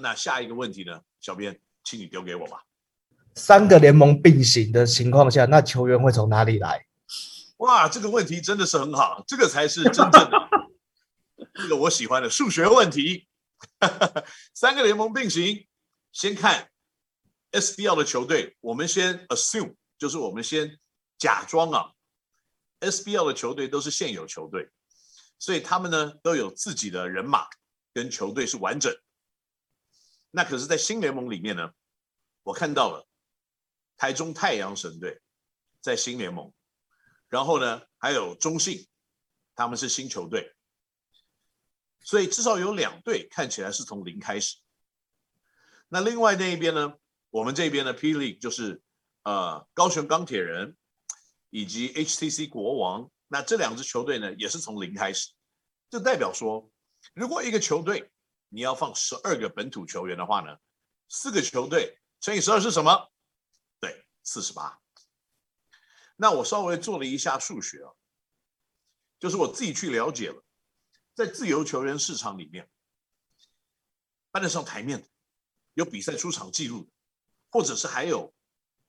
那下一个问题呢？小编，请你丢给我吧。三个联盟并行的情况下，那球员会从哪里来？哇，这个问题真的是很好，这个才是真正的，这个我喜欢的数学问题。三个联盟并行，先看 SBL 的球队，我们先 assume，就是我们先假装啊，SBL 的球队都是现有球队，所以他们呢都有自己的人马跟球队是完整。那可是，在新联盟里面呢，我看到了台中太阳神队在新联盟。然后呢，还有中信，他们是新球队，所以至少有两队看起来是从零开始。那另外那一边呢，我们这边的 P League 就是呃高雄钢铁人以及 HTC 国王，那这两支球队呢也是从零开始，就代表说，如果一个球队你要放十二个本土球员的话呢，四个球队乘以十二是什么？对，四十八。那我稍微做了一下数学啊，就是我自己去了解了，在自由球员市场里面，搬得上台面的，有比赛出场记录的，或者是还有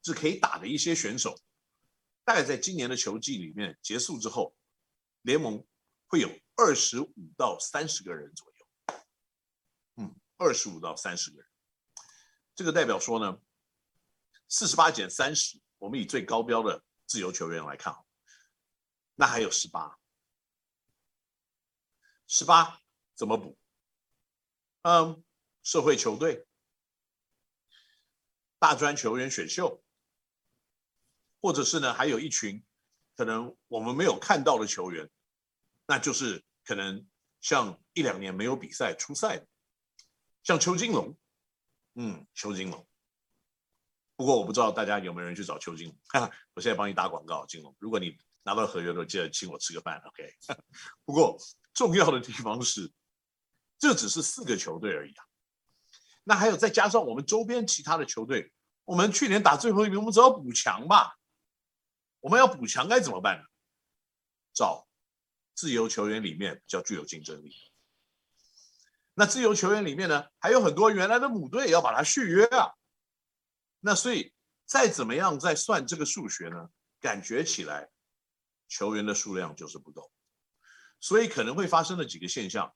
是可以打的一些选手，大概在今年的球季里面结束之后，联盟会有二十五到三十个人左右，二十五到三十个人，这个代表说呢，四十八减三十，我们以最高标的。自由球员来看，那还有十八，十八怎么补？嗯，社会球队、大专球员选秀，或者是呢，还有一群可能我们没有看到的球员，那就是可能像一两年没有比赛出赛的，像邱金龙，嗯，邱金龙。不过我不知道大家有没有人去找邱金龙，哈 哈我现在帮你打广告，金龙。如果你拿到合约的时候，记得请我吃个饭，OK。不过重要的地方是，这只是四个球队而已啊。那还有再加上我们周边其他的球队，我们去年打最后一名，我们只要补强吧。我们要补强该怎么办呢？找自由球员里面比较具有竞争力。那自由球员里面呢，还有很多原来的母队要把它续约啊。那所以再怎么样再算这个数学呢？感觉起来球员的数量就是不够，所以可能会发生的几个现象，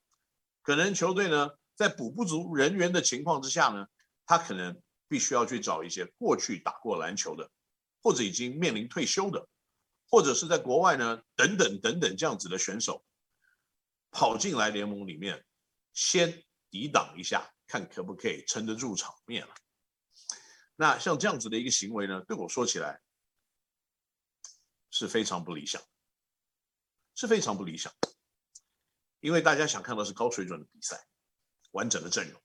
可能球队呢在补不足人员的情况之下呢，他可能必须要去找一些过去打过篮球的，或者已经面临退休的，或者是在国外呢等等等等这样子的选手，跑进来联盟里面，先抵挡一下，看可不可以撑得住场面了。那像这样子的一个行为呢，对我说起来是非常不理想，是非常不理想，因为大家想看到是高水准的比赛，完整的阵容。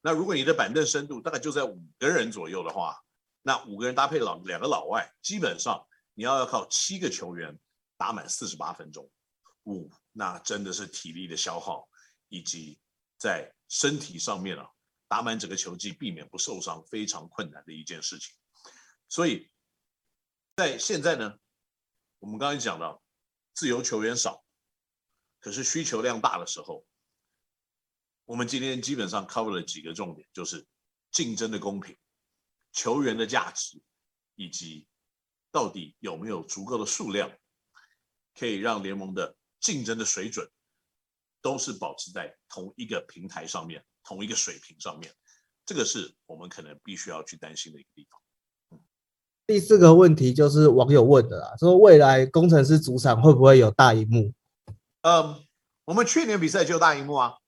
那如果你的板凳深度大概就在五个人左右的话，那五个人搭配老两个老外，基本上你要要靠七个球员打满四十八分钟，五那真的是体力的消耗以及在身体上面啊。打满整个球季，避免不受伤，非常困难的一件事情。所以，在现在呢，我们刚才讲到自由球员少，可是需求量大的时候，我们今天基本上 cover 了几个重点，就是竞争的公平、球员的价值，以及到底有没有足够的数量，可以让联盟的竞争的水准都是保持在同一个平台上面。同一个水平上面，这个是我们可能必须要去担心的一个地方。嗯，第四个问题就是网友问的啦，说未来工程师主场会不会有大荧幕？嗯，我们去年比赛就有大荧幕啊，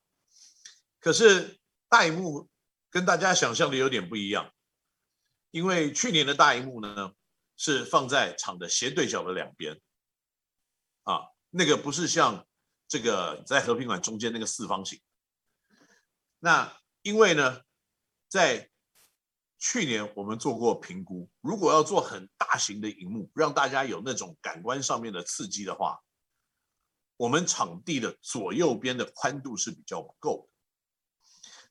可是大荧幕跟大家想象的有点不一样，因为去年的大荧幕呢是放在场的斜对角的两边，啊，那个不是像这个在和平馆中间那个四方形。那因为呢，在去年我们做过评估，如果要做很大型的荧幕，让大家有那种感官上面的刺激的话，我们场地的左右边的宽度是比较不够的。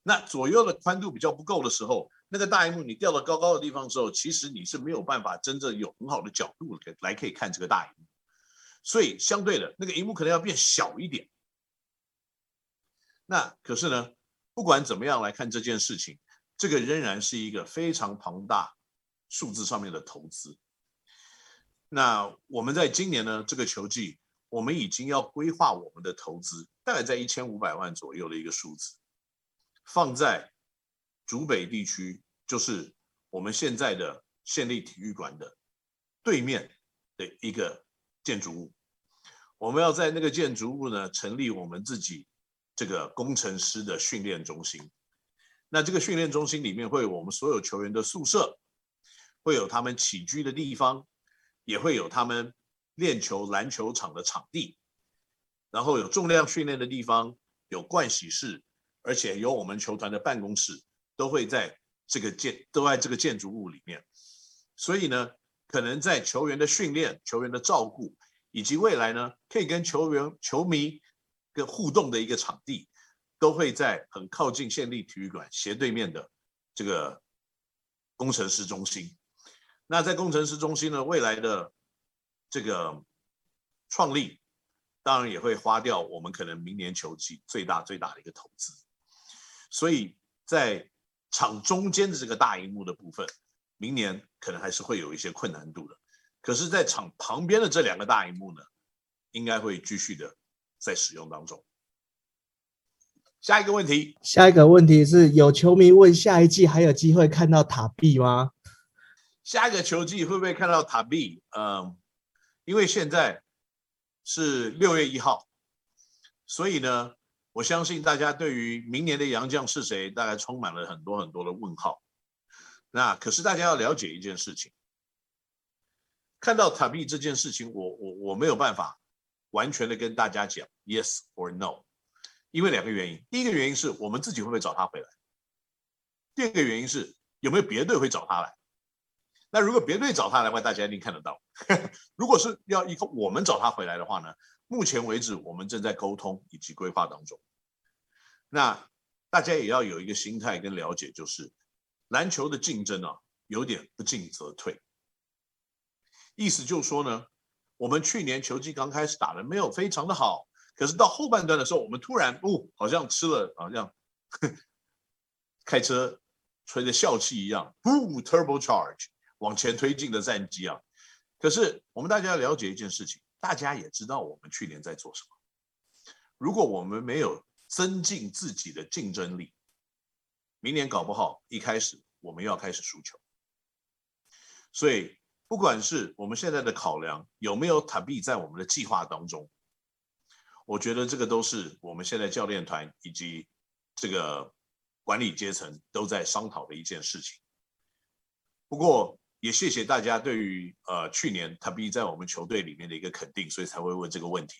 那左右的宽度比较不够的时候，那个大荧幕你吊到高高的地方的时候，其实你是没有办法真正有很好的角度来可以看这个大荧幕。所以相对的，那个荧幕可能要变小一点。那可是呢？不管怎么样来看这件事情，这个仍然是一个非常庞大数字上面的投资。那我们在今年呢，这个球季，我们已经要规划我们的投资，大概在一千五百万左右的一个数字，放在竹北地区，就是我们现在的县立体育馆的对面的一个建筑物。我们要在那个建筑物呢，成立我们自己这个工程师的训练中心。那这个训练中心里面会有我们所有球员的宿舍，会有他们起居的地方。也会有他们练球篮球场的场地，然后有重量训练的地方，有盥洗室，而且有我们球团的办公室，都会在这个建都在这个建筑物里面。所以呢，可能在球员的训练、球员的照顾，以及未来呢，可以跟球员、球迷跟互动的一个场地，都会在很靠近县立体育馆斜对面的这个工程师中心。那在工程师中心呢，未来的这个创立，当然也会花掉我们可能明年球季最大最大的一个投资。所以在场中间的这个大荧幕的部分，明年可能还是会有一些困难度的。可是，在场旁边的这两个大荧幕呢，应该会继续的在使用当中。下一个问题，下一个问题是有球迷问，下一季还有机会看到塔碧吗？下一个球季会不会看到塔碧？嗯，因为现在是六月一号，所以呢，我相信大家对于明年的洋将是谁，大概充满了很多很多的问号。那可是大家要了解一件事情，看到塔碧这件事情，我我我没有办法完全的跟大家讲 yes or no，因为两个原因。第一个原因是我们自己会不会找他回来，第二个原因是有没有别队会找他来。那如果别队找他来的话，大家一定看得到。如果是要一个我们找他回来的话呢？目前为止，我们正在沟通以及规划当中。那大家也要有一个心态跟了解，就是篮球的竞争啊，有点不进则退。意思就是说呢，我们去年球季刚开始打得没有非常的好，可是到后半段的时候，我们突然哦，好像吃了好像开车吹着笑气一样，不 turbo charge。往前推进的战绩啊！可是我们大家要了解一件事情，大家也知道我们去年在做什么。如果我们没有增进自己的竞争力，明年搞不好一开始我们又要开始输球。所以，不管是我们现在的考量有没有塔碧在我们的计划当中，我觉得这个都是我们现在教练团以及这个管理阶层都在商讨的一件事情。不过，也谢谢大家对于呃去年塔碧在我们球队里面的一个肯定，所以才会问这个问题。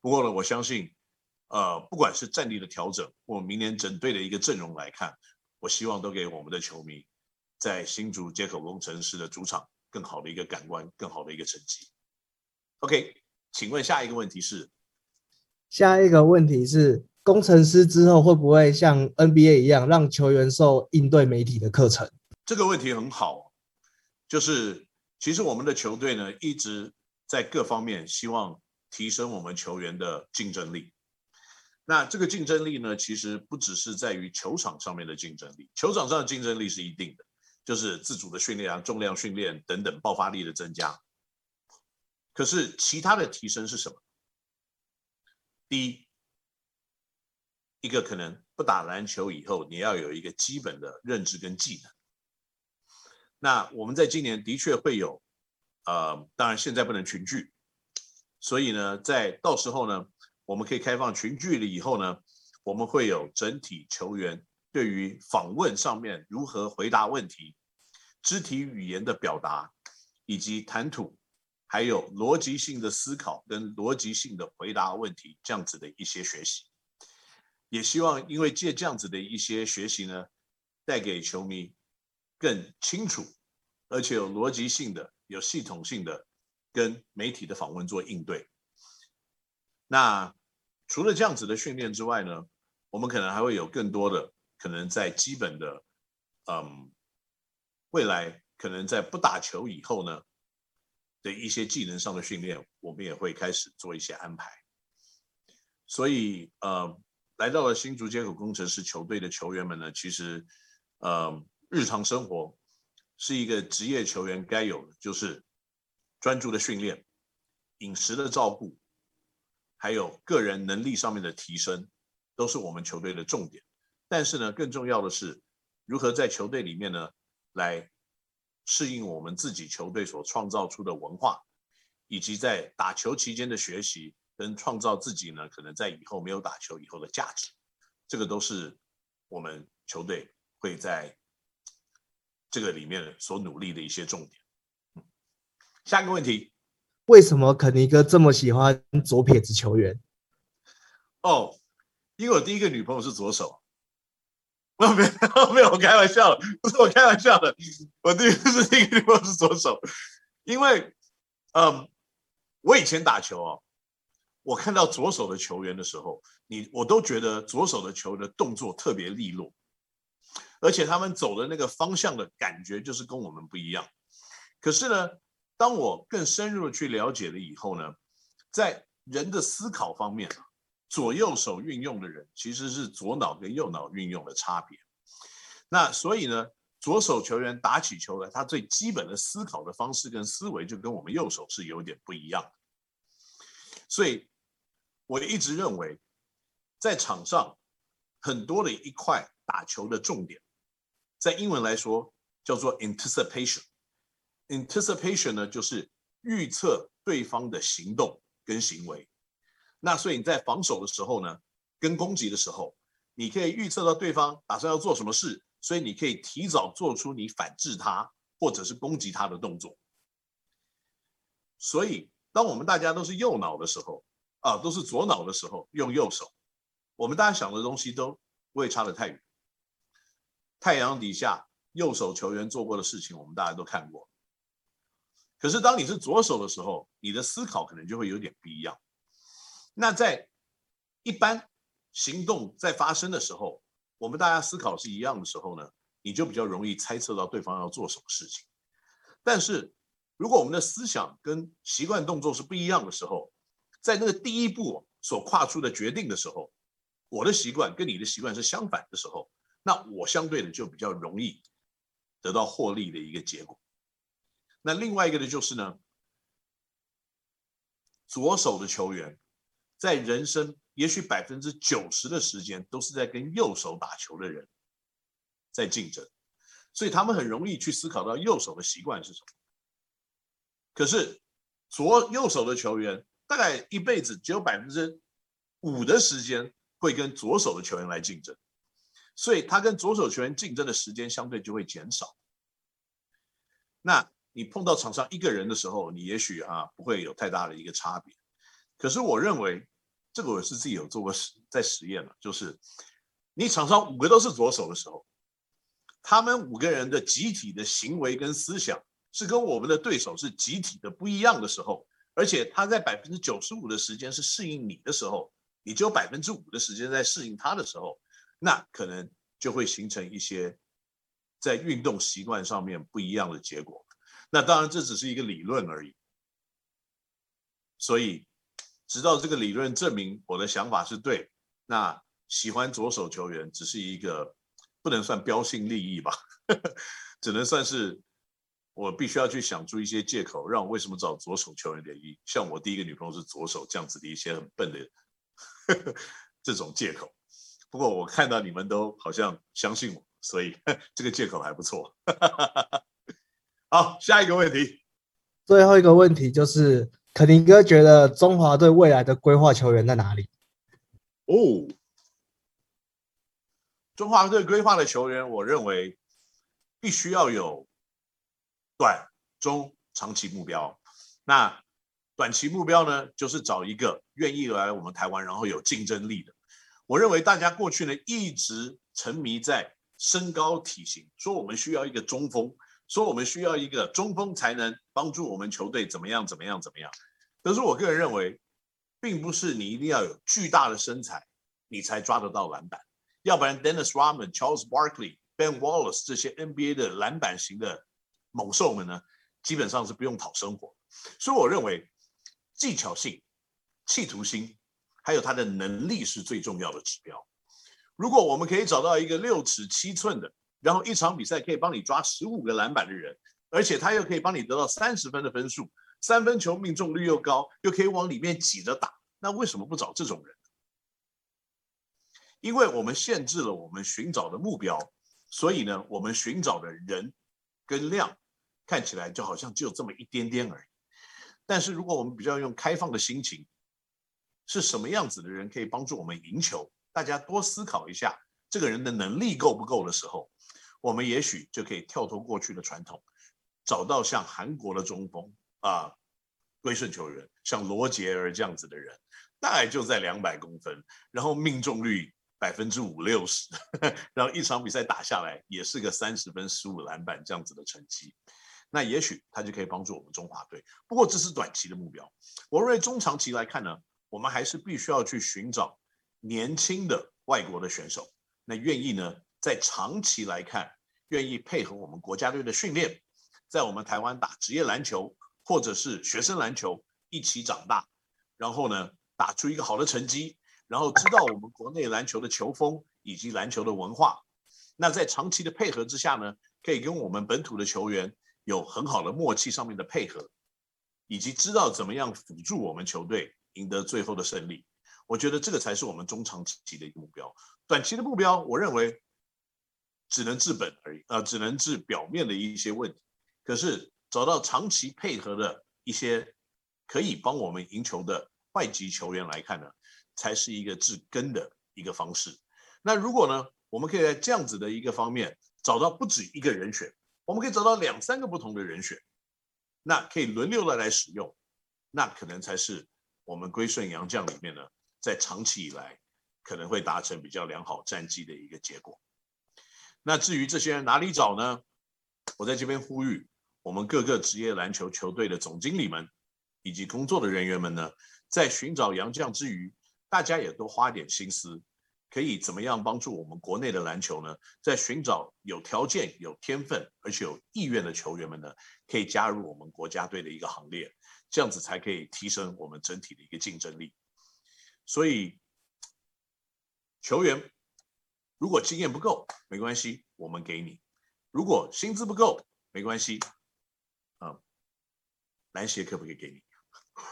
不过呢，我相信呃不管是战力的调整，或明年整队的一个阵容来看，我希望都给我们的球迷在新竹接口工程师的主场更好的一个感官，更好的一个成绩。OK，请问下一个问题是？下一个问题是，工程师之后会不会像 NBA 一样，让球员受应对媒体的课程？这个问题很好。就是，其实我们的球队呢，一直在各方面希望提升我们球员的竞争力。那这个竞争力呢，其实不只是在于球场上面的竞争力，球场上的竞争力是一定的，就是自主的训练啊、重量训练等等，爆发力的增加。可是其他的提升是什么？第一，一个可能不打篮球以后，你要有一个基本的认知跟技能。那我们在今年的确会有，呃，当然现在不能群聚，所以呢，在到时候呢，我们可以开放群聚了以后呢，我们会有整体球员对于访问上面如何回答问题、肢体语言的表达，以及谈吐，还有逻辑性的思考跟逻辑性的回答问题这样子的一些学习，也希望因为借这样子的一些学习呢，带给球迷。更清楚，而且有逻辑性的、有系统性的跟媒体的访问做应对。那除了这样子的训练之外呢，我们可能还会有更多的可能在基本的，嗯，未来可能在不打球以后呢的一些技能上的训练，我们也会开始做一些安排。所以，呃，来到了新竹街口工程师球队的球员们呢，其实呃，日常生活是一个职业球员该有的，就是专注的训练、饮食的照顾，还有个人能力上面的提升，都是我们球队的重点。但是呢，更重要的是如何在球队里面呢，来适应我们自己球队所创造出的文化，以及在打球期间的学习，跟创造自己呢，可能在以后没有打球以后的价值，这个都是我们球队会在这个里面所努力的一些重点。下一个问题，为什么肯尼哥这么喜欢左撇子球员？哦，因为我第一个女朋友是左手。没有 没有，我开玩笑的，不是我开玩笑的。我第一个是第一个女朋友是左手，因为嗯，我以前打球哦，我看到左手的球员的时候，你我都觉得左手的球的动作特别利落，而且他们走的那个方向的感觉就是跟我们不一样。可是呢，当我更深入的去了解了以后呢，在人的思考方面。左右手运用的人其实是左脑跟右脑运用的差别。那所以呢，左手球员打起球来，他最基本的思考的方式跟思维就跟我们右手是有点不一样的。所以我一直认为，在场上很多的一块打球的重点，在英文来说叫做 anticipation。Anticipation 呢，就是预测对方的行动跟行为。那所以你在防守的时候呢，跟攻击的时候，你可以预测到对方打算要做什么事，所以你可以提早做出你反制他或者是攻击他的动作。所以当我们大家都是右脑的时候，啊，都是左脑的时候，用右手，我们大家想的东西都不会差得太远。太阳底下右手球员做过的事情，我们大家都看过。可是当你是左手的时候，你的思考可能就会有点不一样。那在一般行动在发生的时候，我们大家思考是一样的时候呢，你就比较容易猜测到对方要做什么事情。但是如果我们的思想跟习惯动作是不一样的时候，在那个第一步所跨出的决定的时候，我的习惯跟你的习惯是相反的时候，那我相对的就比较容易得到获利的一个结果。那另外一个呢，就是呢，左手的球员。在人生，也许百分之九十的时间都是在跟右手打球的人在竞争，所以他们很容易去思考到右手的习惯是什么。可是左右手的球员大概一辈子只有百分之五的时间会跟左手的球员来竞争，所以他跟左手球员竞争的时间相对就会减少。那你碰到场上一个人的时候，你也许啊不会有太大的一个差别。可是我认为，这个我是自己有做过实在实验了，就是你场上五个都是左手的时候，他们五个人的集体的行为跟思想是跟我们的对手是集体的不一样的时候，而且他在百分之九十五的时间是适应你的时候，你只有百分之五的时间在适应他的时候，那可能就会形成一些在运动习惯上面不一样的结果。那当然这只是一个理论而已，所以。直到这个理论证明我的想法是对，那喜欢左手球员只是一个不能算标新立异吧，只能算是我必须要去想出一些借口，让我为什么找左手球员的原因。像我第一个女朋友是左手这样子的一些很笨的 这种借口。不过我看到你们都好像相信我，所以 这个借口还不错。好，下一个问题，最后一个问题就是。肯尼哥觉得中华队未来的规划球员在哪里？哦，中华队规划的球员，我认为必须要有短、中、长期目标。那短期目标呢，就是找一个愿意来我们台湾，然后有竞争力的。我认为大家过去呢一直沉迷在身高体型，说我们需要一个中锋。说我们需要一个中锋才能帮助我们球队怎么样怎么样怎么样，可是我个人认为，并不是你一定要有巨大的身材，你才抓得到篮板，要不然 Dennis Rodman、Charles Barkley、Ben Wallace 这些 NBA 的篮板型的猛兽们呢，基本上是不用讨生活。所以我认为，技巧性、企图心，还有他的能力是最重要的指标。如果我们可以找到一个六尺七寸的，然后一场比赛可以帮你抓十五个篮板的人，而且他又可以帮你得到三十分的分数，三分球命中率又高，又可以往里面挤着打，那为什么不找这种人？因为我们限制了我们寻找的目标，所以呢，我们寻找的人跟量看起来就好像只有这么一点点而已。但是如果我们比较用开放的心情，是什么样子的人可以帮助我们赢球？大家多思考一下，这个人的能力够不够的时候，我们也许就可以跳脱过去的传统，找到像韩国的中锋啊，归顺球员，像罗杰尔这样子的人，大概就在两百公分，然后命中率。百分之五六十，然后一场比赛打下来也是个三十分、十五篮板这样子的成绩，那也许他就可以帮助我们中华队。不过这是短期的目标，我认为中长期来看呢，我们还是必须要去寻找年轻的外国的选手，那愿意呢在长期来看，愿意配合我们国家队的训练，在我们台湾打职业篮球或者是学生篮球一起长大，然后呢打出一个好的成绩。然后知道我们国内篮球的球风以及篮球的文化，那在长期的配合之下呢，可以跟我们本土的球员有很好的默契上面的配合，以及知道怎么样辅助我们球队赢得最后的胜利。我觉得这个才是我们中长期的一个目标。短期的目标，我认为只能治本而已，呃，只能治表面的一些问题。可是找到长期配合的一些可以帮我们赢球的外籍球员来看呢，才是一个治根的一个方式。那如果呢，我们可以在这样子的一个方面找到不止一个人选，我们可以找到两三个不同的人选，那可以轮流的来使用，那可能才是我们归顺洋将里面呢，在长期以来可能会达成比较良好战绩的一个结果。那至于这些人哪里找呢？我在这边呼吁我们各个职业篮球球队的总经理们以及工作的人员们呢，在寻找洋将之余，大家也都花点心思，可以怎么样帮助我们国内的篮球呢？在寻找有条件、有天分而且有意愿的球员们呢，可以加入我们国家队的一个行列，这样子才可以提升我们整体的一个竞争力。所以，球员如果经验不够，没关系，我们给你；如果薪资不够，没关系，啊，篮协可不可以给你？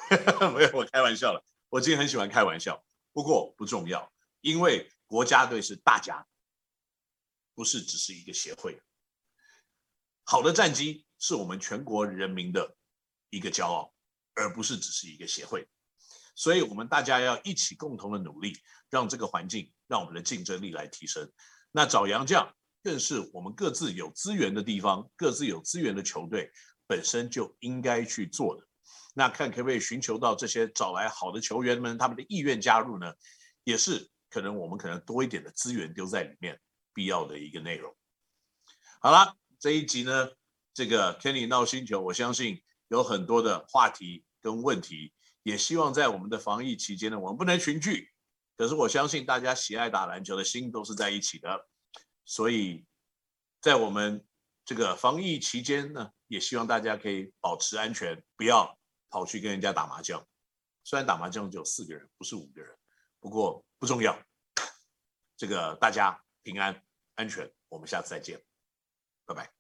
没有，我开玩笑了。我今天很喜欢开玩笑。不过不重要，因为国家队是大家，不是只是一个协会。好的战绩是我们全国人民的一个骄傲，而不是只是一个协会。所以，我们大家要一起共同的努力，让这个环境，让我们的竞争力来提升。那找洋将，更是我们各自有资源的地方，各自有资源的球队本身就应该去做的。那看可不可以寻求到这些找来好的球员们，他们的意愿加入呢？也是可能我们可能多一点的资源丢在里面，必要的一个内容。好了，这一集呢，这个 Kenny 闹星球，我相信有很多的话题跟问题，也希望在我们的防疫期间呢，我们不能群聚，可是我相信大家喜爱打篮球的心都是在一起的，所以在我们这个防疫期间呢，也希望大家可以保持安全，不要。跑去跟人家打麻将，虽然打麻将只有四个人，不是五个人，不过不重要。这个大家平安安全，我们下次再见，拜拜。